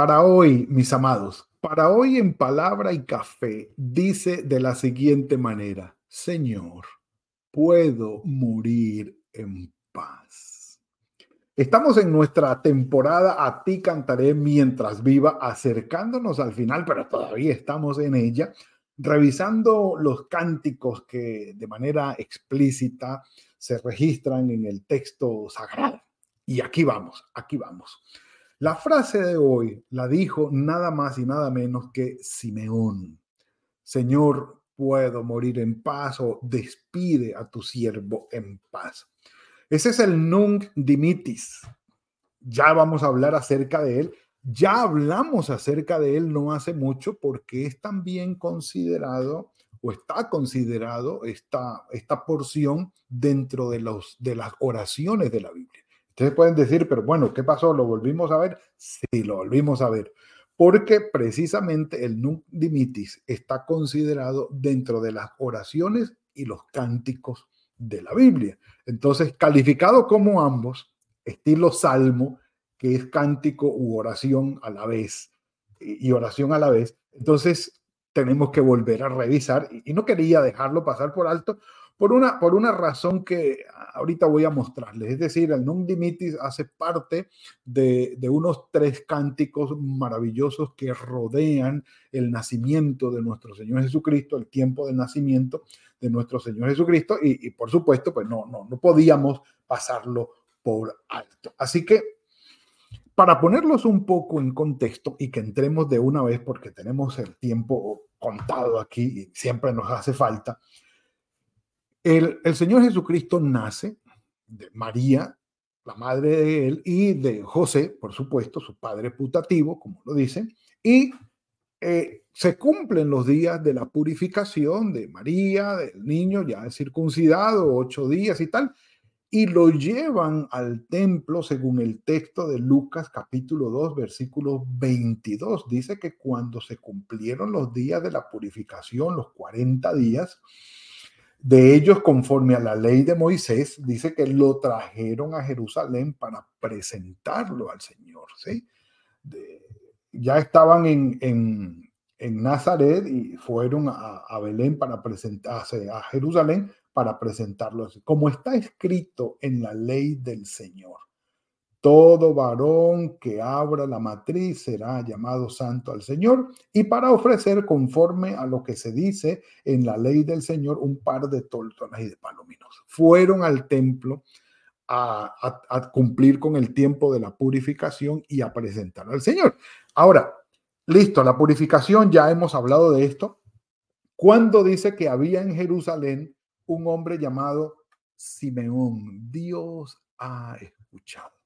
Para hoy, mis amados, para hoy en palabra y café, dice de la siguiente manera, Señor, puedo morir en paz. Estamos en nuestra temporada A ti cantaré mientras viva, acercándonos al final, pero todavía estamos en ella, revisando los cánticos que de manera explícita se registran en el texto sagrado. Y aquí vamos, aquí vamos. La frase de hoy la dijo nada más y nada menos que Simeón. Señor, puedo morir en paz o despide a tu siervo en paz. Ese es el nunc dimitis. Ya vamos a hablar acerca de él. Ya hablamos acerca de él no hace mucho porque es también considerado o está considerado esta, esta porción dentro de, los, de las oraciones de la Biblia. Ustedes pueden decir, pero bueno, ¿qué pasó? ¿Lo volvimos a ver? Sí, lo volvimos a ver. Porque precisamente el Nunc Dimitis está considerado dentro de las oraciones y los cánticos de la Biblia. Entonces, calificado como ambos, estilo salmo, que es cántico u oración a la vez, y oración a la vez. Entonces, tenemos que volver a revisar, y no quería dejarlo pasar por alto, por una, por una razón que ahorita voy a mostrarles. Es decir, el Nunc Dimitis hace parte de, de, unos tres cánticos maravillosos que rodean el nacimiento de nuestro Señor Jesucristo, el tiempo del nacimiento de nuestro Señor Jesucristo, y, y por supuesto, pues no, no, no podíamos pasarlo por alto. Así que para ponerlos un poco en contexto y que entremos de una vez, porque tenemos el tiempo contado aquí y siempre nos hace falta, el, Señor Jesucristo nace de María, la madre de él, y de José, por supuesto, su padre putativo, como lo dicen, y eh, se cumplen los días de la purificación de María, del niño ya circuncidado, ocho días y tal, y lo llevan al templo según el texto de Lucas capítulo 2, versículo 22. Dice que cuando se cumplieron los días de la purificación, los 40 días, de ellos, conforme a la ley de Moisés, dice que lo trajeron a Jerusalén para presentarlo al Señor. ¿sí? ya estaban en, en, Nazaret y fueron a, Belén para presentarse a Jerusalén para presentarlo. Como está escrito en la ley del Señor. Todo varón que abra la matriz será llamado santo al Señor y para ofrecer conforme a lo que se dice en la ley del Señor un par de tórtolas y de palominos. Fueron al templo a, a, cumplir con el tiempo de la purificación y a presentar al Señor. Ahora, listo, la purificación, ya hemos hablado de esto. Cuando dice que había en Jerusalén un hombre llamado Simeón, Dios ha escuchado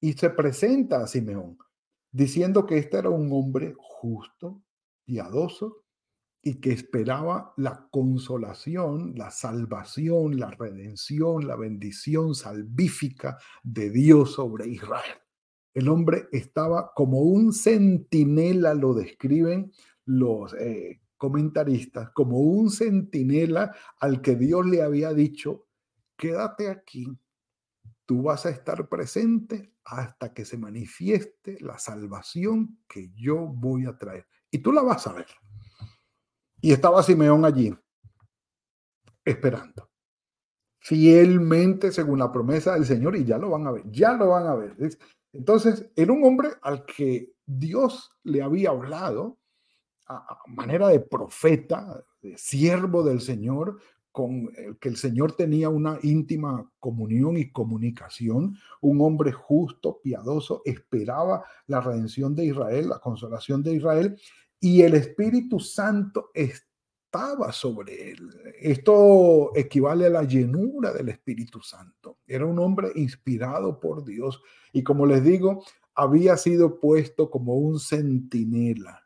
y se presenta a Simeón diciendo que este era un hombre justo, piadoso y que esperaba la consolación, la salvación, la redención, la bendición salvífica de Dios sobre Israel. El hombre estaba como un centinela, lo describen los eh, comentaristas, como un centinela al que Dios le había dicho, quédate aquí, tú vas a estar presente hasta que se manifieste la salvación que yo voy a traer. Y tú la vas a ver. Y estaba Simeón allí, esperando, fielmente según la promesa del Señor, y ya lo van a ver, ya lo van a ver. Entonces, era un hombre al que Dios le había hablado a manera de profeta, de siervo del Señor, el que el Señor tenía una íntima comunión y comunicación, un hombre justo, piadoso, esperaba la redención de Israel, la consolación de Israel, y el Espíritu Santo estaba sobre él. Esto equivale a la llenura del Espíritu Santo. Era un hombre inspirado por Dios y como les digo, había sido puesto como un centinela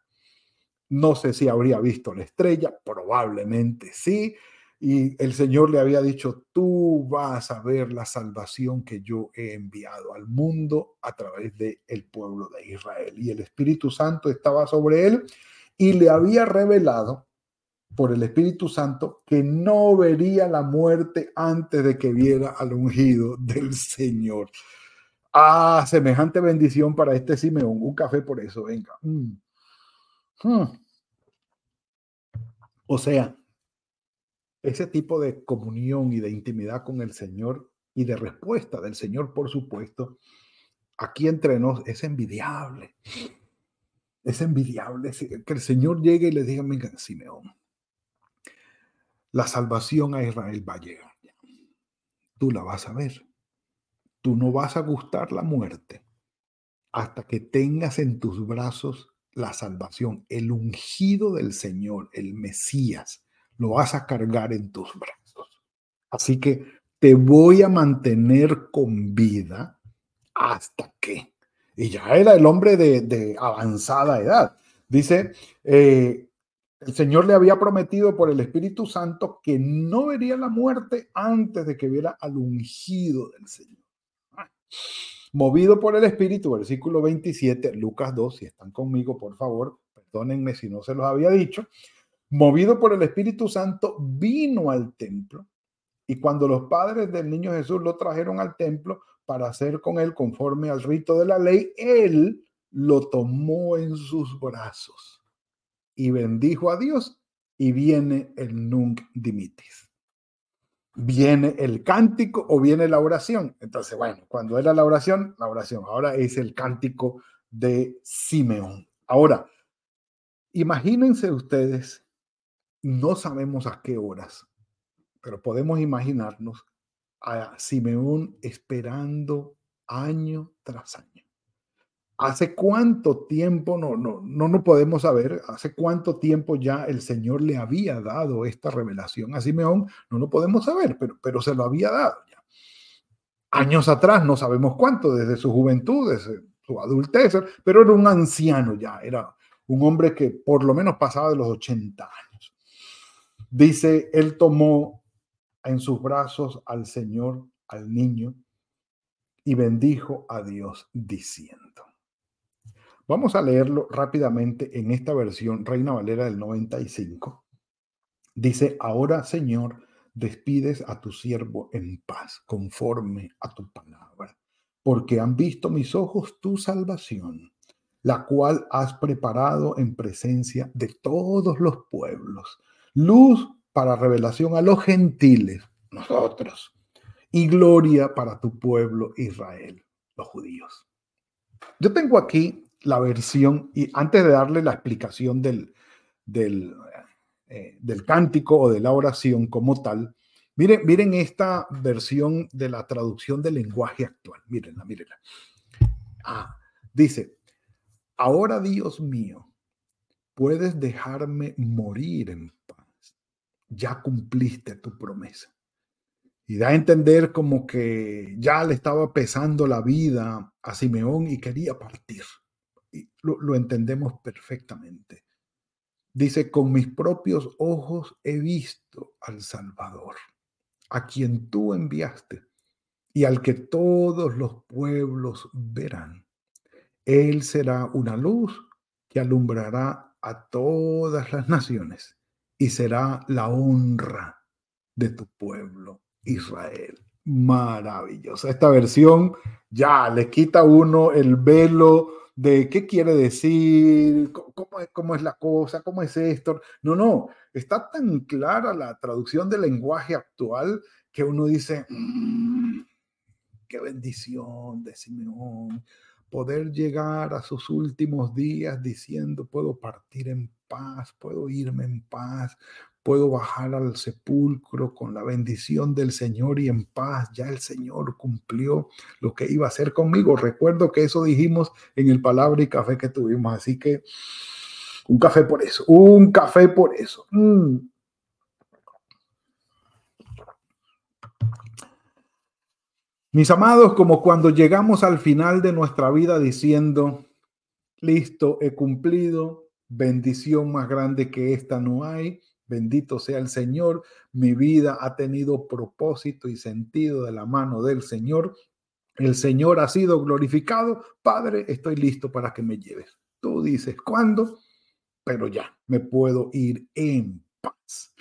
No sé si habría visto la estrella, probablemente sí. Y el Señor le había dicho, tú vas a ver la salvación que yo he enviado al mundo a través del el pueblo de Israel. Y el Espíritu Santo estaba sobre él y le había revelado por el Espíritu Santo que no vería la muerte antes de que viera al ungido del Señor. Ah, semejante bendición para este Simeón. Un café por eso, venga. Mm. Hmm. O sea, ese tipo de comunión y de intimidad con el Señor y de respuesta del Señor, por supuesto, aquí entre nos es envidiable. Es envidiable que el Señor llegue y le diga, venga, Simeón, la salvación a Israel va a llegar. Tú la vas a ver. Tú no vas a gustar la muerte hasta que tengas en tus brazos la salvación, el ungido del Señor, el Mesías, lo vas a cargar en tus brazos. Así que te voy a mantener con vida hasta que. Y ya era el hombre de, avanzada edad. Dice, eh, el Señor le había prometido por el Espíritu Santo que no vería la muerte antes de que viera al ungido del Señor. Movido por el Espíritu, versículo 27, Lucas 2, si están conmigo, por favor, perdónenme si no se los había dicho. Movido por el Espíritu Santo, vino al templo y cuando los padres del niño Jesús lo trajeron al templo para hacer con él conforme al rito de la ley, él lo tomó en sus brazos y bendijo a Dios y viene el nunc dimitis viene el cántico o viene la oración. Entonces, bueno, cuando era la oración, la oración. Ahora es el cántico de Simeón. Ahora, imagínense ustedes, no sabemos a qué horas, pero podemos imaginarnos a Simeón esperando año tras año. ¿Hace cuánto tiempo, no, no, no, no podemos saber, hace cuánto tiempo ya el Señor le había dado esta revelación a Simeón? No lo podemos saber, pero, pero se lo había dado ya. Años atrás, no sabemos cuánto, desde su juventud, desde su adultez, pero era un anciano ya, era un hombre que por lo menos pasaba de los 80 años. Dice, él tomó en sus brazos al Señor, al niño, y bendijo a Dios diciendo. Vamos a leerlo rápidamente en esta versión Reina Valera del 95. Dice, ahora Señor, despides a tu siervo en paz, conforme a tu palabra, porque han visto mis ojos tu salvación, la cual has preparado en presencia de todos los pueblos, luz para revelación a los gentiles, nosotros, y gloria para tu pueblo Israel, los judíos. Yo tengo aquí la versión, y antes de darle la explicación del, del, eh, del cántico o de la oración como tal, miren, miren esta versión de la traducción del lenguaje actual. Mírenla, mírenla. Ah, dice, ahora Dios mío, puedes dejarme morir en. Ya cumpliste tu promesa. Y da a entender como que ya le estaba pesando la vida a Simeón y quería partir lo, entendemos perfectamente. Dice, con mis propios ojos he visto al Salvador, a quien tú enviaste y al que todos los pueblos verán. Él será una luz que alumbrará a todas las naciones y será la honra de tu pueblo, Israel. Maravillosa. Esta versión ya le quita uno el velo de qué quiere decir, cómo, cómo es la cosa, cómo es esto. No, no, está tan clara la traducción del lenguaje actual que uno dice, mm, qué bendición de Simeón, poder llegar a sus últimos días diciendo, puedo partir en paz, puedo irme en paz, puedo bajar al sepulcro con la bendición del Señor y en paz. Ya el Señor cumplió lo que iba a hacer conmigo. Recuerdo que eso dijimos en el palabra y café que tuvimos. Así que un café por eso, un café por eso. Mm. Mis amados, como cuando llegamos al final de nuestra vida diciendo, listo, he cumplido, Bendición más grande que esta no hay. Bendito sea el Señor. Mi vida ha tenido propósito y sentido de la mano del Señor. El Señor ha sido glorificado. Padre, estoy listo para que me lleves. Tú dices, ¿cuándo? Pero ya, me puedo ir en paz.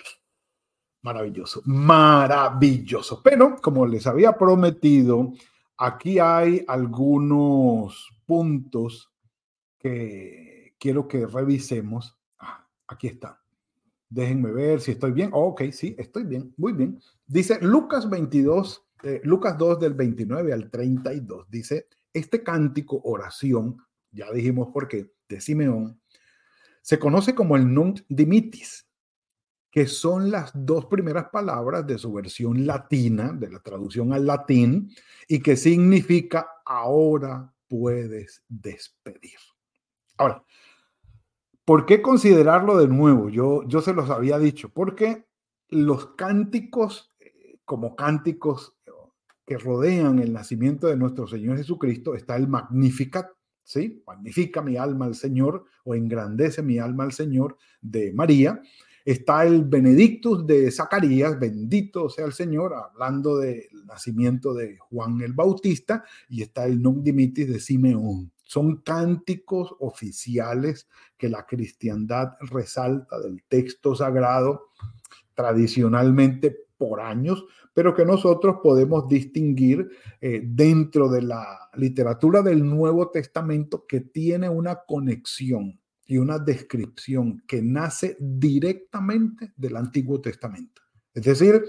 Maravilloso, maravilloso. Pero como les había prometido, aquí hay algunos puntos que quiero que revisemos. Ah, aquí está. Déjenme ver si estoy bien. ok, sí, estoy bien, muy bien. Dice Lucas 22, eh, Lucas 2 del 29 al 32. Dice, este cántico, oración, ya dijimos por qué, de Simeón, se conoce como el Nunc Dimitis que son las dos primeras palabras de su versión latina, de la traducción al latín, y que significa ahora puedes despedir. Ahora, ¿por qué considerarlo de nuevo? Yo, yo se los había dicho, porque los cánticos, eh, como cánticos que rodean el nacimiento de nuestro Señor Jesucristo, está el Magnificat, ¿sí? Magnifica mi alma al Señor o engrandece mi alma al Señor de María Está el Benedictus de Zacarías, bendito sea el Señor, hablando del nacimiento de Juan el Bautista, y está el Nunc Dimitis de Simeón. Son cánticos oficiales que la cristiandad resalta del texto sagrado tradicionalmente por años, pero que nosotros podemos distinguir eh, dentro de la literatura del Nuevo Testamento que tiene una conexión y una descripción que nace directamente del Antiguo Testamento. Es decir,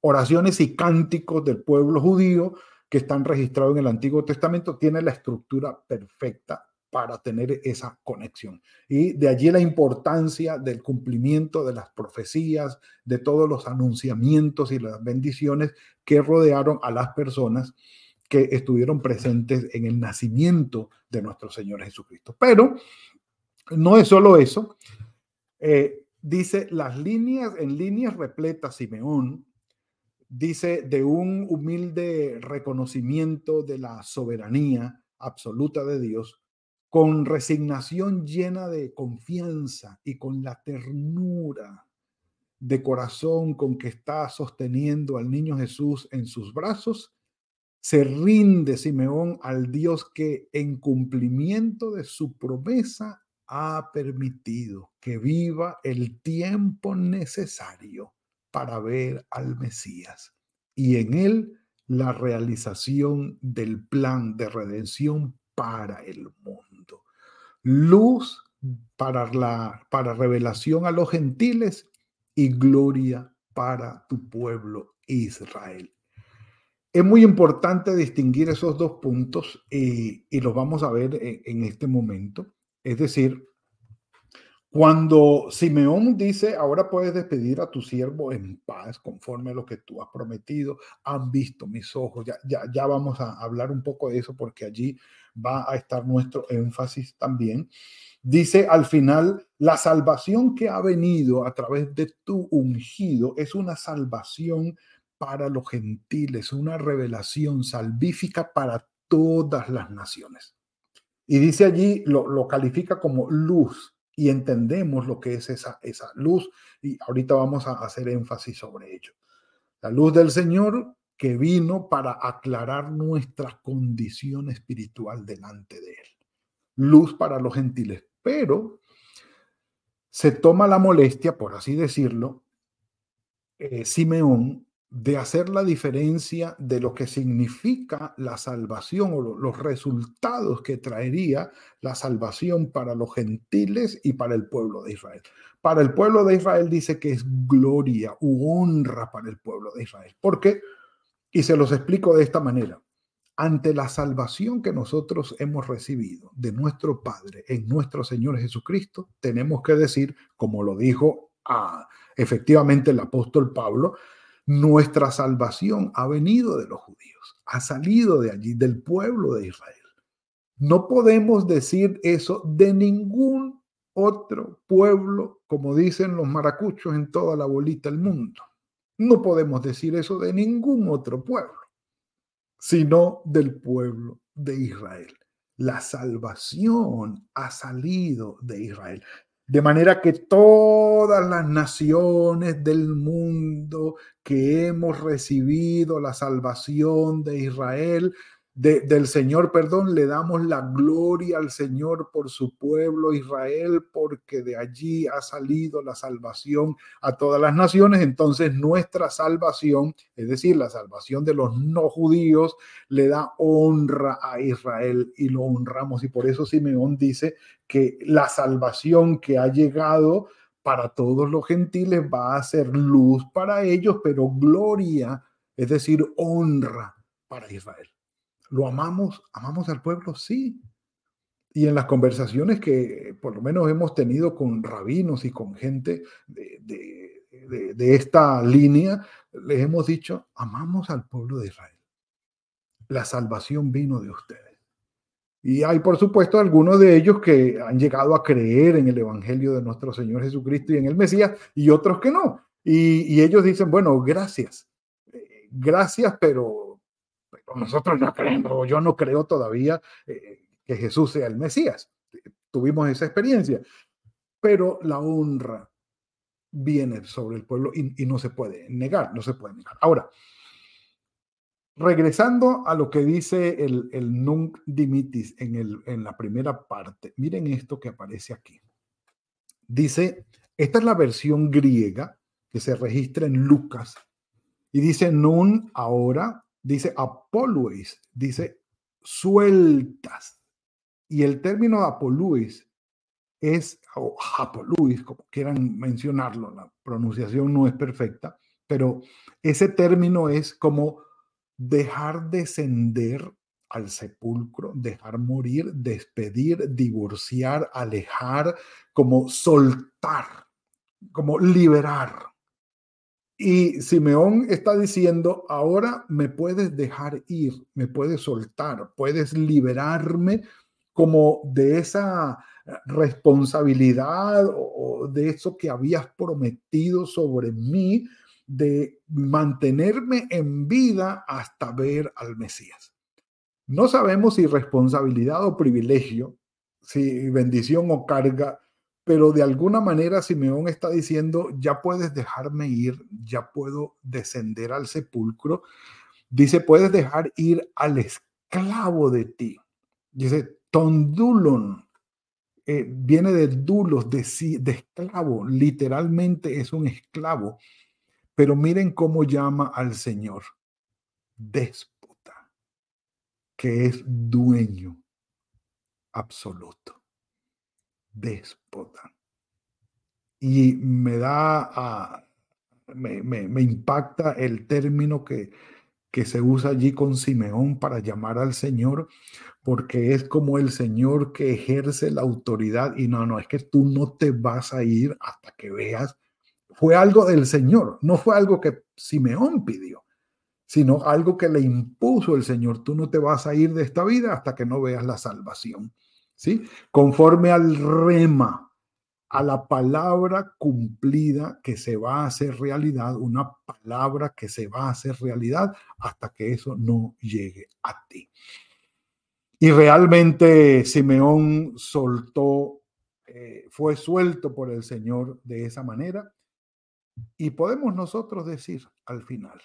oraciones y cánticos del pueblo judío que están registrados en el Antiguo Testamento tienen la estructura perfecta para tener esa conexión. Y de allí la importancia del cumplimiento de las profecías, de todos los anunciamientos y las bendiciones que rodearon a las personas que estuvieron presentes en el nacimiento de nuestro Señor Jesucristo. Pero no es solo eso. Eh, dice las líneas, en líneas repletas, Simeón, dice de un humilde reconocimiento de la soberanía absoluta de Dios, con resignación llena de confianza y con la ternura de corazón con que está sosteniendo al niño Jesús en sus brazos, se rinde Simeón al Dios que en cumplimiento de su promesa ha permitido que viva el tiempo necesario para ver al Mesías y en él la realización del plan de redención para el mundo. Luz para la para revelación a los gentiles y gloria para tu pueblo Israel. Es muy importante distinguir esos dos puntos y, y los vamos a ver en, en este momento. Es decir, cuando Simeón dice, ahora puedes despedir a tu siervo en paz, conforme a lo que tú has prometido, han visto mis ojos, ya, ya, ya vamos a hablar un poco de eso porque allí va a estar nuestro énfasis también. Dice al final, la salvación que ha venido a través de tu ungido es una salvación para los gentiles, una revelación salvífica para todas las naciones. Y dice allí, lo, califica como luz y entendemos lo que es esa, esa luz y ahorita vamos a hacer énfasis sobre ello. La luz del Señor que vino para aclarar nuestra condición espiritual delante de Él. Luz para los gentiles, pero se toma la molestia, por así decirlo, eh, Simeón, de hacer la diferencia de lo que significa la salvación o los resultados que traería la salvación para los gentiles y para el pueblo de Israel. Para el pueblo de Israel dice que es gloria u honra para el pueblo de Israel. ¿Por qué? Y se los explico de esta manera. Ante la salvación que nosotros hemos recibido de nuestro Padre en nuestro Señor Jesucristo, tenemos que decir, como lo dijo ah, efectivamente el apóstol Pablo, nuestra salvación ha venido de los judíos, ha salido de allí, del pueblo de Israel. No podemos decir eso de ningún otro pueblo, como dicen los maracuchos en toda la bolita del mundo. No podemos decir eso de ningún otro pueblo, sino del pueblo de Israel. La salvación ha salido de Israel. De manera que todas las naciones del mundo que hemos recibido la salvación de Israel del Señor, perdón, le damos la gloria al Señor por su pueblo Israel, porque de allí ha salido la salvación a todas las naciones. Entonces nuestra salvación, es decir, la salvación de los no judíos, le da honra a Israel y lo honramos. Y por eso Simeón dice que la salvación que ha llegado para todos los gentiles va a ser luz para ellos, pero gloria, es decir, honra para Israel. ¿Lo amamos? ¿Amamos al pueblo? Sí. Y en las conversaciones que por lo menos hemos tenido con rabinos y con gente de, esta línea, les hemos dicho, amamos al pueblo de Israel. La salvación vino de ustedes. Y hay, por supuesto, algunos de ellos que han llegado a creer en el Evangelio de nuestro Señor Jesucristo y en el Mesías, y otros que no. Y, y ellos dicen, bueno, gracias. Eh, gracias, pero nosotros no creemos, yo no creo todavía eh, que Jesús sea el Mesías. Tuvimos esa experiencia, pero la honra viene sobre el pueblo y, no se puede negar, no se puede negar. Ahora, regresando a lo que dice el, el Nunc Dimitis en, el, en la primera parte, miren esto que aparece aquí. Dice, esta es la versión griega que se registra en Lucas y dice nun ahora dice apoluis, dice sueltas. Y el término apoluis es, o apoluis, como quieran mencionarlo, la pronunciación no es perfecta, pero ese término es como dejar descender al sepulcro, dejar morir, despedir, divorciar, alejar, como soltar, como liberar. Y Simeón está diciendo, ahora me puedes dejar ir, me puedes soltar, puedes liberarme como de esa responsabilidad o de eso que habías prometido sobre mí de mantenerme en vida hasta ver al Mesías. No sabemos si responsabilidad o privilegio, si bendición o carga pero de alguna manera Simeón está diciendo, ya puedes dejarme ir, ya puedo descender al sepulcro. Dice, puedes dejar ir al esclavo de ti. Dice, tondulon, eh, viene de dulos, de, de esclavo, literalmente es un esclavo. Pero miren cómo llama al Señor, déspota, que es dueño absoluto déspota. Y me da, me, me, impacta el término que, que se usa allí con Simeón para llamar al Señor, porque es como el Señor que ejerce la autoridad y no, no, es que tú no te vas a ir hasta que veas. Fue algo del Señor, no fue algo que Simeón pidió, sino algo que le impuso el Señor. Tú no te vas a ir de esta vida hasta que no veas la salvación. ¿Sí? Conforme al rema, a la palabra cumplida que se va a hacer realidad, una palabra que se va a hacer realidad hasta que eso no llegue a ti. Y realmente Simeón soltó, eh, fue suelto por el Señor de esa manera. Y podemos nosotros decir al final,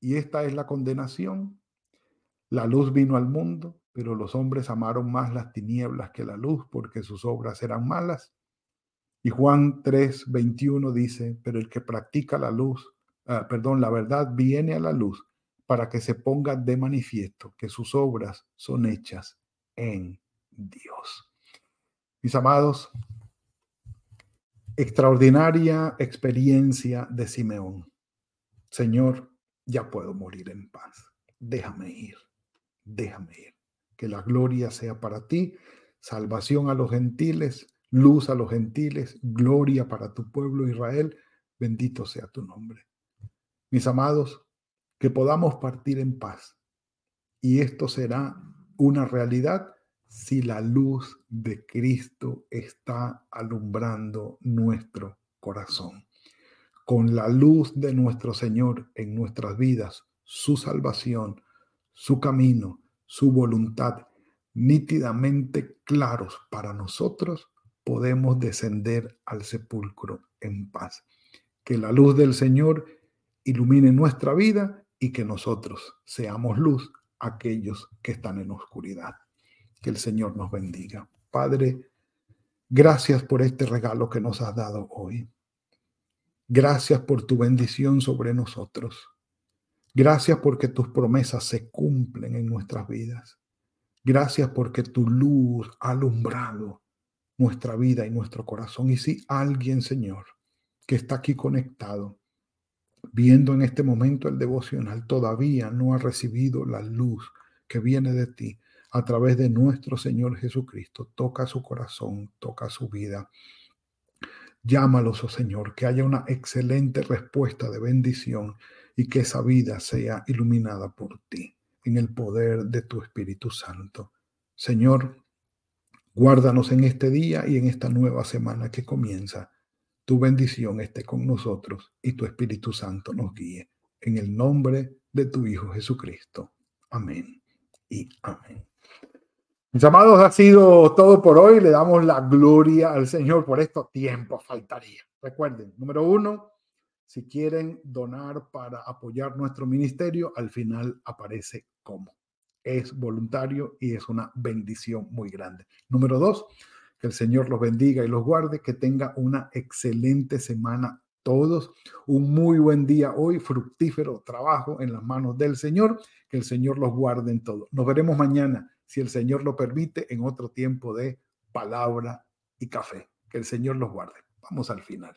y esta es la condenación, la luz vino al mundo, pero los hombres amaron más las tinieblas que la luz porque sus obras eran malas. Y Juan 3, 21 dice, pero el que practica la luz, ah, perdón, la verdad viene a la luz para que se ponga de manifiesto que sus obras son hechas en Dios. Mis amados, extraordinaria experiencia de Simeón. Señor, ya puedo morir en paz. Déjame ir, déjame ir que la gloria sea para ti, salvación a los gentiles, luz a los gentiles, gloria para tu pueblo Israel, bendito sea tu nombre. Mis amados, que podamos partir en paz. Y esto será una realidad si la luz de Cristo está alumbrando nuestro corazón. Con la luz de nuestro Señor en nuestras vidas, su salvación, su camino, su voluntad nítidamente claros para nosotros, podemos descender al sepulcro en paz. Que la luz del Señor ilumine nuestra vida y que nosotros seamos luz aquellos que están en oscuridad. Que el Señor nos bendiga. Padre, gracias por este regalo que nos has dado hoy. Gracias por tu bendición sobre nosotros. Gracias porque tus promesas se cumplen en nuestras vidas. Gracias porque tu luz ha alumbrado nuestra vida y nuestro corazón. Y si alguien, Señor, que está aquí conectado, viendo en este momento el devocional, todavía no ha recibido la luz que viene de ti a través de nuestro Señor Jesucristo, toca su corazón, toca su vida. Llámalos, oh Señor, que haya una excelente respuesta de bendición y que esa vida sea iluminada por ti en el poder de tu Espíritu Santo. Señor, guárdanos en este día y en esta nueva semana que comienza. Tu bendición esté con nosotros y tu Espíritu Santo nos guíe. En el nombre de tu Hijo Jesucristo. Amén y amén. Mis amados, ha sido todo por hoy. Le damos la gloria al Señor por estos tiempos. Faltaría. Recuerden, número uno, si quieren donar para apoyar nuestro ministerio, al final aparece cómo. Es voluntario y es una bendición muy grande. Número dos, que el Señor los bendiga y los guarde, que tenga una excelente semana todos, un muy buen día hoy, fructífero trabajo en las manos del Señor, que el Señor los guarde en todo. Nos veremos mañana, si el Señor lo permite, en otro tiempo de palabra y café. Que el Señor los guarde. Vamos al final.